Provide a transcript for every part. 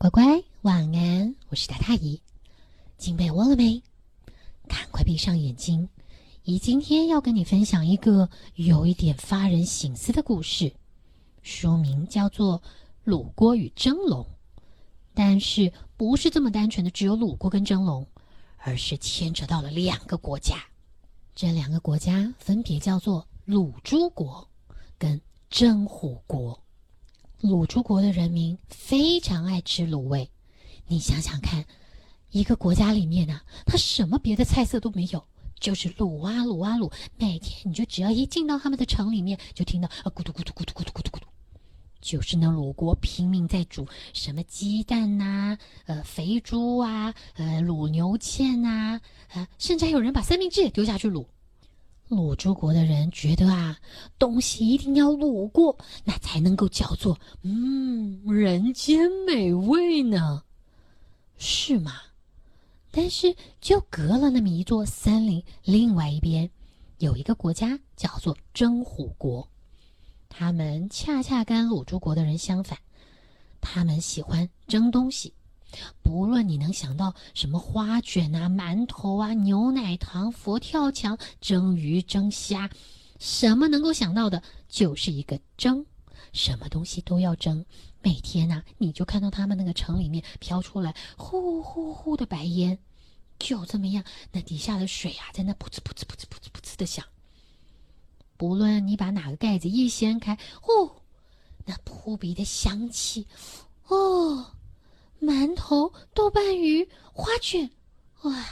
乖乖，晚安！我是大大姨，进被窝了没？赶快闭上眼睛。姨今天要跟你分享一个有一点发人省思的故事，书名叫做《鲁锅与蒸笼》，但是不是这么单纯的只有鲁锅跟蒸笼，而是牵扯到了两个国家。这两个国家分别叫做鲁诸国跟真虎国。鲁诸国的人民非常爱吃卤味，你想想看，一个国家里面呢，他什么别的菜色都没有，就是卤啊卤啊卤。每天你就只要一进到他们的城里面，就听到啊咕嘟咕嘟咕嘟咕嘟咕嘟咕嘟，就是那鲁国拼命在煮什么鸡蛋呐，呃肥猪啊，呃卤牛腱呐，呃甚至还有人把三明治也丢下去卤。鲁诸国的人觉得啊，东西一定要卤过，那才能够叫做嗯人间美味呢，是吗？但是就隔了那么一座森林，另外一边有一个国家叫做真虎国，他们恰恰跟鲁诸国的人相反，他们喜欢蒸东西。不论你能想到什么花卷啊、馒头啊、牛奶糖、佛跳墙、蒸鱼、蒸虾，什么能够想到的，就是一个蒸，什么东西都要蒸。每天呐，你就看到他们那个城里面飘出来呼呼呼的白烟，就这么样，那底下的水啊，在那噗呲噗呲噗呲噗呲噗呲的响。不论你把哪个盖子一掀开，哦，那扑鼻的香气，哦。馒头、豆瓣鱼、花卷，哇，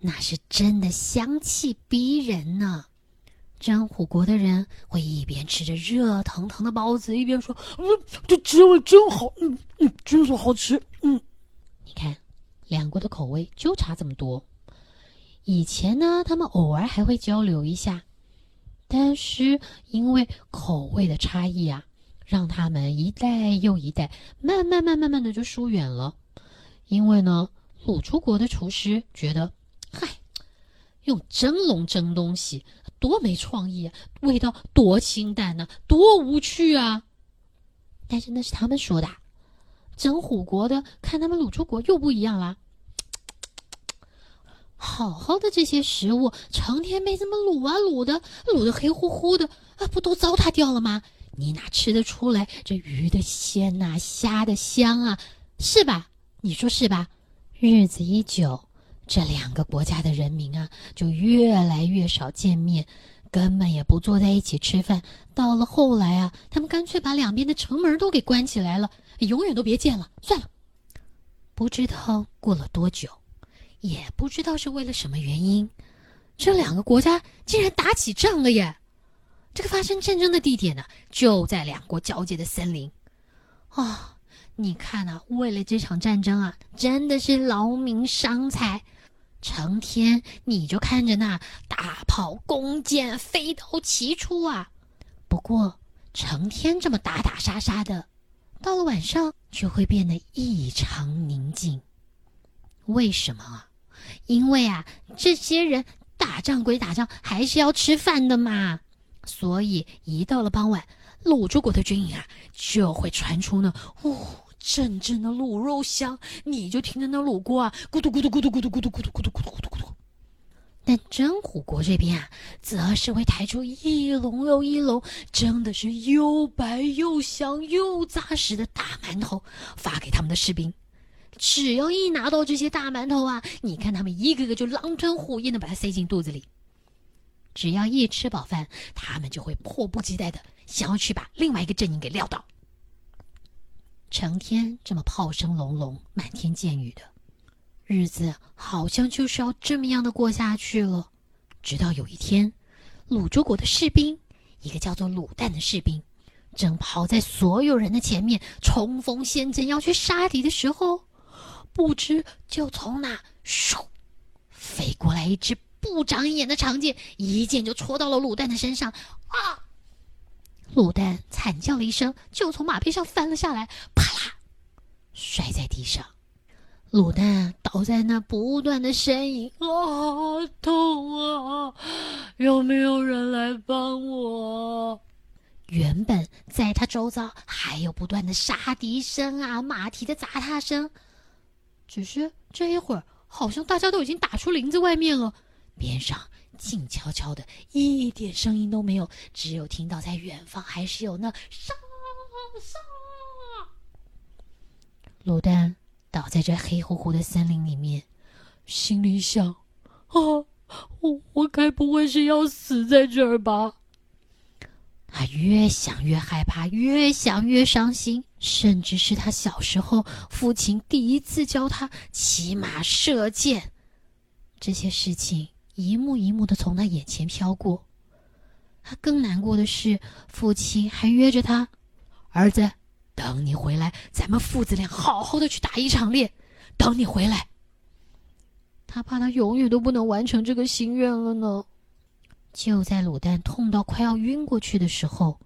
那是真的香气逼人呢！真虎国的人会一边吃着热腾腾的包子，一边说：“嗯，这滋味真好，嗯嗯，真是好吃。”嗯，你看，两国的口味就差这么多。以前呢，他们偶尔还会交流一下，但是因为口味的差异啊。让他们一代又一代，慢慢、慢、慢慢的就疏远了。因为呢，鲁出国的厨师觉得，嗨，用蒸笼蒸东西多没创意啊，味道多清淡呐，多无趣啊。但是那是他们说的，蒸虎国的看他们鲁出国又不一样啦。好好的这些食物，成天被这么卤啊卤的，卤的黑乎乎的啊，不都糟蹋掉了吗？你哪吃得出来这鱼的鲜呐，虾的香啊，是吧？你说是吧？日子一久，这两个国家的人民啊，就越来越少见面，根本也不坐在一起吃饭。到了后来啊，他们干脆把两边的城门都给关起来了，永远都别见了。算了，不知道过了多久，也不知道是为了什么原因，这两个国家竟然打起仗了耶！这个发生战争的地点呢，就在两国交界的森林。啊，你看啊，为了这场战争啊，真的是劳民伤财，成天你就看着那大炮、弓箭、飞刀齐出啊。不过，成天这么打打杀杀的，到了晚上就会变得异常宁静。为什么啊？因为啊，这些人打仗归打仗，还是要吃饭的嘛。所以，一到了傍晚，鲁诸国的军营啊，就会传出那哦阵阵的卤肉香。你就听着那卤锅啊，咕嘟咕嘟咕嘟咕嘟咕嘟咕嘟咕嘟咕嘟咕嘟咕嘟。但真虎国这边啊，则是会抬出一笼又一笼，蒸的是又白又香又扎实的大馒头，发给他们的士兵。只要一拿到这些大馒头啊，你看他们一个个就狼吞虎咽的把它塞进肚子里。只要一吃饱饭，他们就会迫不及待的想要去把另外一个阵营给撂倒。成天这么炮声隆隆、满天箭雨的日子，好像就是要这么样的过下去了。直到有一天，鲁州国的士兵，一个叫做鲁旦的士兵，正跑在所有人的前面冲锋陷阵要去杀敌的时候，不知就从那嗖飞过来一只。不长眼的长剑一剑就戳到了卤蛋的身上，啊！卤蛋惨叫了一声，就从马背上翻了下来，啪啦，摔在地上。卤蛋倒在那，不断的呻吟，啊，痛啊！有没有人来帮我？原本在他周遭还有不断的杀敌声啊、马蹄的砸踏声，只是这一会儿，好像大家都已经打出林子外面了，边上静悄悄的，一点声音都没有，只有听到在远方还是有那沙沙。卤蛋倒在这黑乎乎的森林里面，心里想：啊，我我该不会是要死在这儿吧？他越想越害怕，越想越伤心，甚至是他小时候父亲第一次教他骑马射箭，这些事情一幕一幕的从他眼前飘过。他更难过的是，父亲还约着他，儿子，等你回来，咱们父子俩好好的去打一场猎。等你回来，他怕他永远都不能完成这个心愿了呢。就在卤蛋痛到快要晕过去的时候，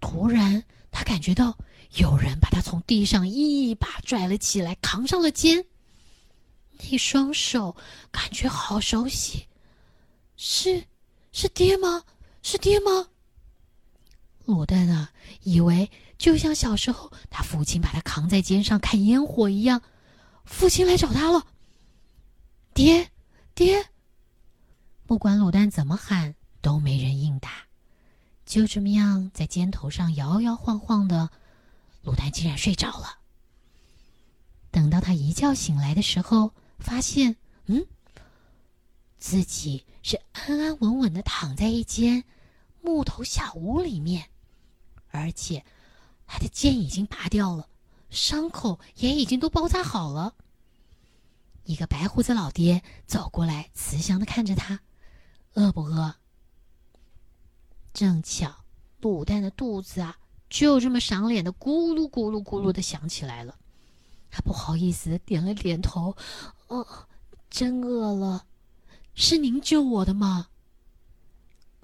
突然他感觉到有人把他从地上一把拽了起来，扛上了肩。那双手感觉好熟悉，是是爹吗？是爹吗？卤蛋啊，以为就像小时候他父亲把他扛在肩上看烟火一样，父亲来找他了。爹，爹。不管卤蛋怎么喊，都没人应答。就这么样，在肩头上摇摇晃晃的，卤蛋竟然睡着了。等到他一觉醒来的时候，发现，嗯，自己是安安稳稳的躺在一间木头小屋里面，而且他的剑已经拔掉了，伤口也已经都包扎好了。一个白胡子老爹走过来，慈祥的看着他。饿不饿？正巧卤蛋的肚子啊，就这么赏脸的咕噜咕噜咕噜的响起来了。他不好意思点了点头，哦，真饿了。是您救我的吗？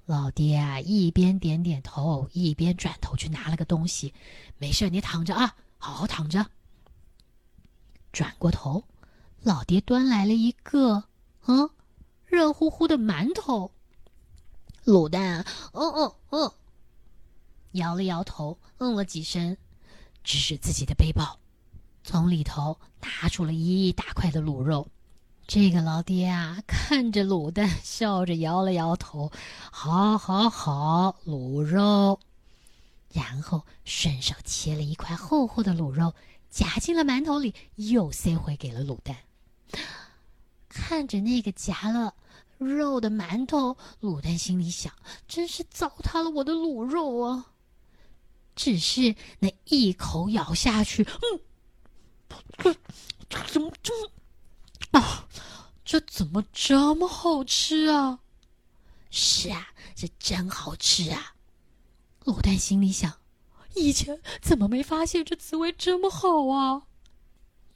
老爹啊，一边点点头，一边转头去拿了个东西。没事，你躺着啊，好好躺着。转过头，老爹端来了一个，嗯。热乎乎的馒头，卤蛋，嗯嗯嗯，摇了摇头，嗯了几声，指指自己的背包，从里头拿出了一大块的卤肉。这个老爹啊，看着卤蛋，笑着摇了摇头，好，好，好，卤肉。然后顺手切了一块厚厚的卤肉，夹进了馒头里，又塞回给了卤蛋。看着那个夹了肉的馒头，卤蛋心里想：真是糟蹋了我的卤肉啊！只是那一口咬下去，嗯，这这怎么这么啊？这怎么这么好吃啊？是啊，这真好吃啊！卤蛋心里想：以前怎么没发现这滋味这么好啊？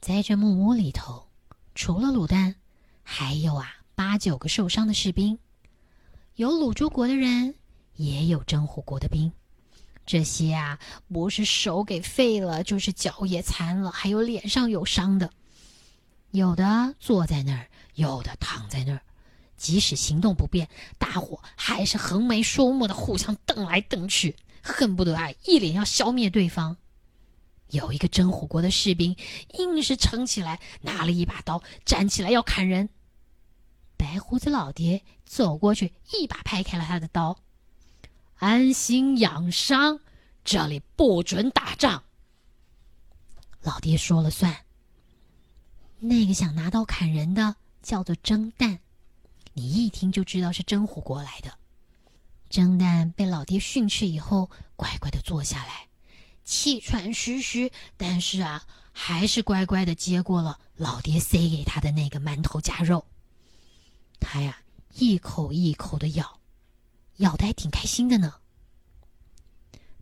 在这木屋里头，除了卤蛋。还有啊，八九个受伤的士兵，有卤珠国的人，也有真虎国的兵。这些啊，不是手给废了，就是脚也残了，还有脸上有伤的。有的坐在那儿，有的躺在那儿，即使行动不便，大伙还是横眉竖目的互相瞪来瞪去，恨不得啊，一脸要消灭对方。有一个真虎国的士兵，硬是撑起来，拿了一把刀，站起来要砍人。白胡子老爹走过去，一把拍开了他的刀，安心养伤，这里不准打仗。老爹说了算。那个想拿刀砍人的叫做蒸蛋，你一听就知道是真虎国来的。蒸蛋被老爹训斥以后，乖乖的坐下来。气喘吁吁，但是啊，还是乖乖的接过了老爹塞给他的那个馒头夹肉。他呀，一口一口的咬，咬的还挺开心的呢。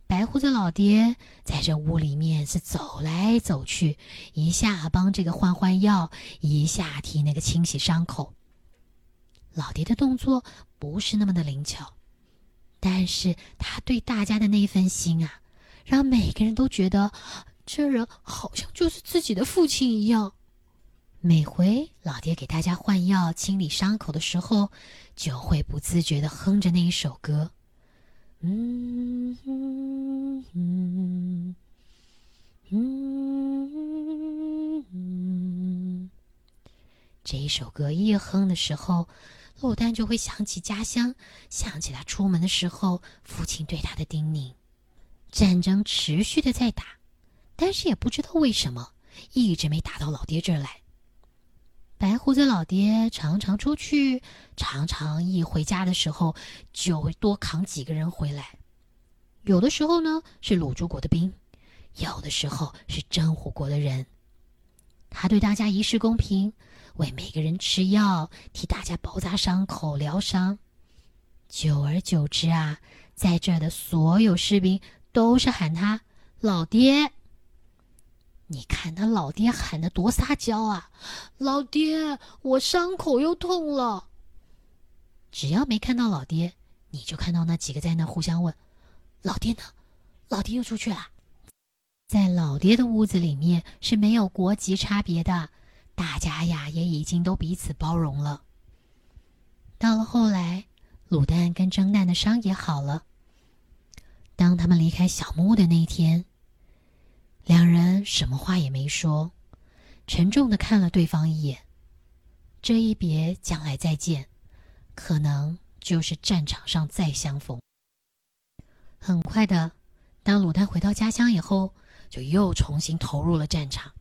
白胡子老爹在这屋里面是走来走去，一下帮这个换换药，一下替那个清洗伤口。老爹的动作不是那么的灵巧，但是他对大家的那份心啊。让每个人都觉得，这人好像就是自己的父亲一样。每回老爹给大家换药、清理伤口的时候，就会不自觉的哼着那一首歌。嗯嗯嗯嗯嗯，这一首歌一哼的时候，陆丹就会想起家乡，想起他出门的时候父亲对他的叮咛。战争持续的在打，但是也不知道为什么，一直没打到老爹这儿来。白胡子老爹常常出去，常常一回家的时候就会多扛几个人回来。有的时候呢是鲁珠国的兵，有的时候是真虎国的人。他对大家一视公平，为每个人吃药，替大家包扎伤口、疗伤。久而久之啊，在这儿的所有士兵。都是喊他老爹。你看他老爹喊的多撒娇啊！老爹，我伤口又痛了。只要没看到老爹，你就看到那几个在那互相问：“老爹呢？老爹又出去了。”在老爹的屋子里面是没有国籍差别的，大家呀也已经都彼此包容了。到了后来，卤蛋跟蒸蛋的伤也好了。当他们离开小木屋的那一天，两人什么话也没说，沉重的看了对方一眼。这一别，将来再见，可能就是战场上再相逢。很快的，当鲁丹回到家乡以后，就又重新投入了战场。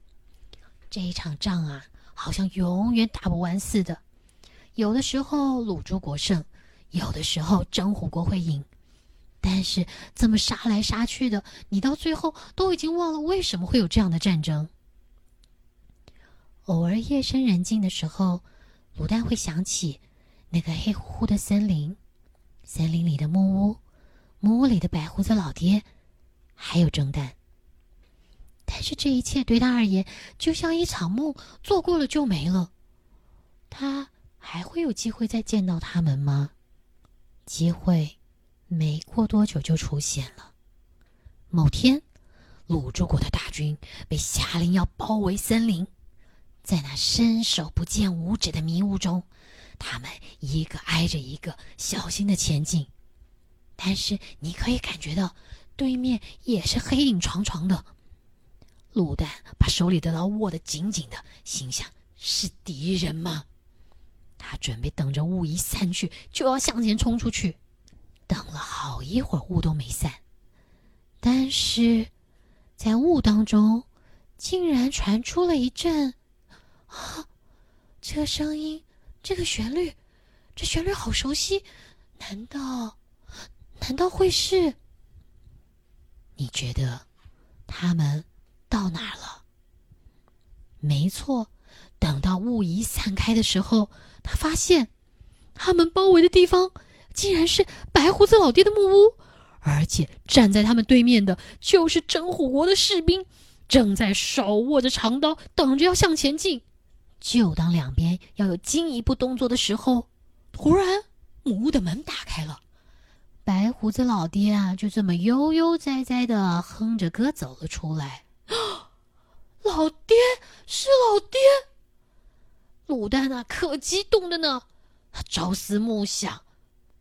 这一场仗啊，好像永远打不完似的。有的时候鲁珠国胜，有的时候真虎国会赢。但是这么杀来杀去的，你到最后都已经忘了为什么会有这样的战争。偶尔夜深人静的时候，卤蛋会想起那个黑乎乎的森林，森林里的木屋，木屋里的白胡子老爹，还有蒸蛋。但是这一切对他而言，就像一场梦，做过了就没了。他还会有机会再见到他们吗？机会。没过多久就出现了。某天，鲁珠国的大军被下令要包围森林，在那伸手不见五指的迷雾中，他们一个挨着一个，小心的前进。但是你可以感觉到，对面也是黑影幢幢的。鲁丹把手里的刀握得紧紧的，心想：是敌人吗？他准备等着雾一散去，就要向前冲出去。等了好一会儿，雾都没散，但是，在雾当中，竟然传出了一阵，啊，这个声音，这个旋律，这旋律好熟悉，难道，难道会是？你觉得，他们到哪了？没错，等到雾一散开的时候，他发现，他们包围的地方。竟然是白胡子老爹的木屋，而且站在他们对面的就是真虎国的士兵，正在手握着长刀，等着要向前进。就当两边要有进一步动作的时候，突然木屋的门打开了，白胡子老爹啊，就这么悠悠哉哉的哼着歌走了出来。老爹是老爹，卤蛋啊，可激动的呢，他朝思暮想。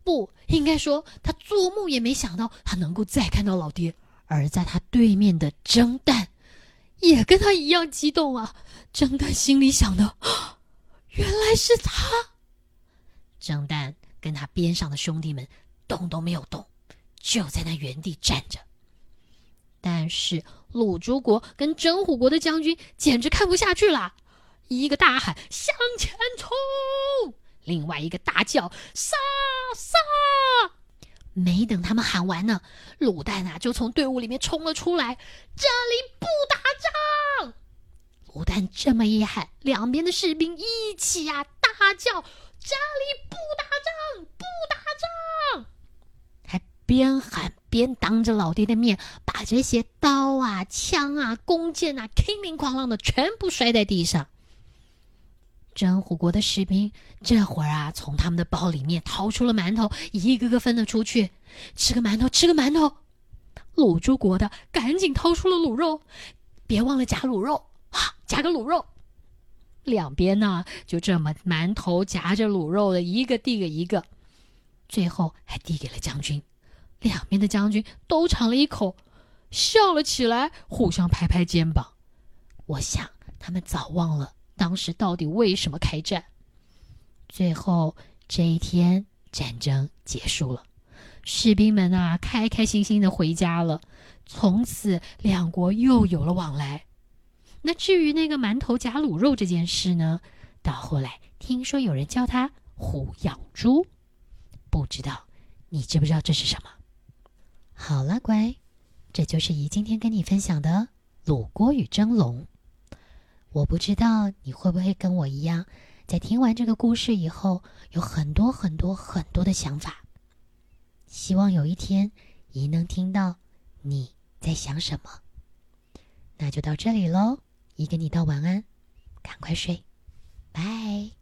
不应该说，他做梦也没想到他能够再看到老爹。而在他对面的蒸蛋，也跟他一样激动啊！蒸蛋心里想的，原来是他。蒸蛋跟他边上的兄弟们动都没有动，就在那原地站着。但是鲁珠国跟真虎国的将军简直看不下去了，一个大喊：“向前冲！”另外一个大叫：“杀杀！”没等他们喊完呢，卤蛋啊就从队伍里面冲了出来。这里不打仗！卤蛋这么一喊，两边的士兵一起啊大叫：“这里不打仗，不打仗！”还边喊边当着老爹的面，把这些刀啊、枪啊、弓箭啊，叮铃哐啷的全部摔在地上。真虎国的士兵这会儿啊，从他们的包里面掏出了馒头，一个个分了出去，吃个馒头，吃个馒头。卤猪国的赶紧掏出了卤肉，别忘了夹卤肉啊，夹个卤肉。两边呢，就这么馒头夹着卤肉的，一个递给一个，最后还递给了将军。两边的将军都尝了一口，笑了起来，互相拍拍肩膀。我想他们早忘了当时到底为什么开战。最后这一天，战争结束了，士兵们啊，开开心心的回家了。从此，两国又有了往来。那至于那个馒头夹卤肉这件事呢？到后来听说有人叫他“虎养猪”，不知道你知不知道这是什么？好了，乖，这就是姨今天跟你分享的卤锅与蒸笼。我不知道你会不会跟我一样，在听完这个故事以后，有很多很多很多的想法。希望有一天，姨能听到你。在想什么？那就到这里喽，姨跟你道晚安，赶快睡，拜。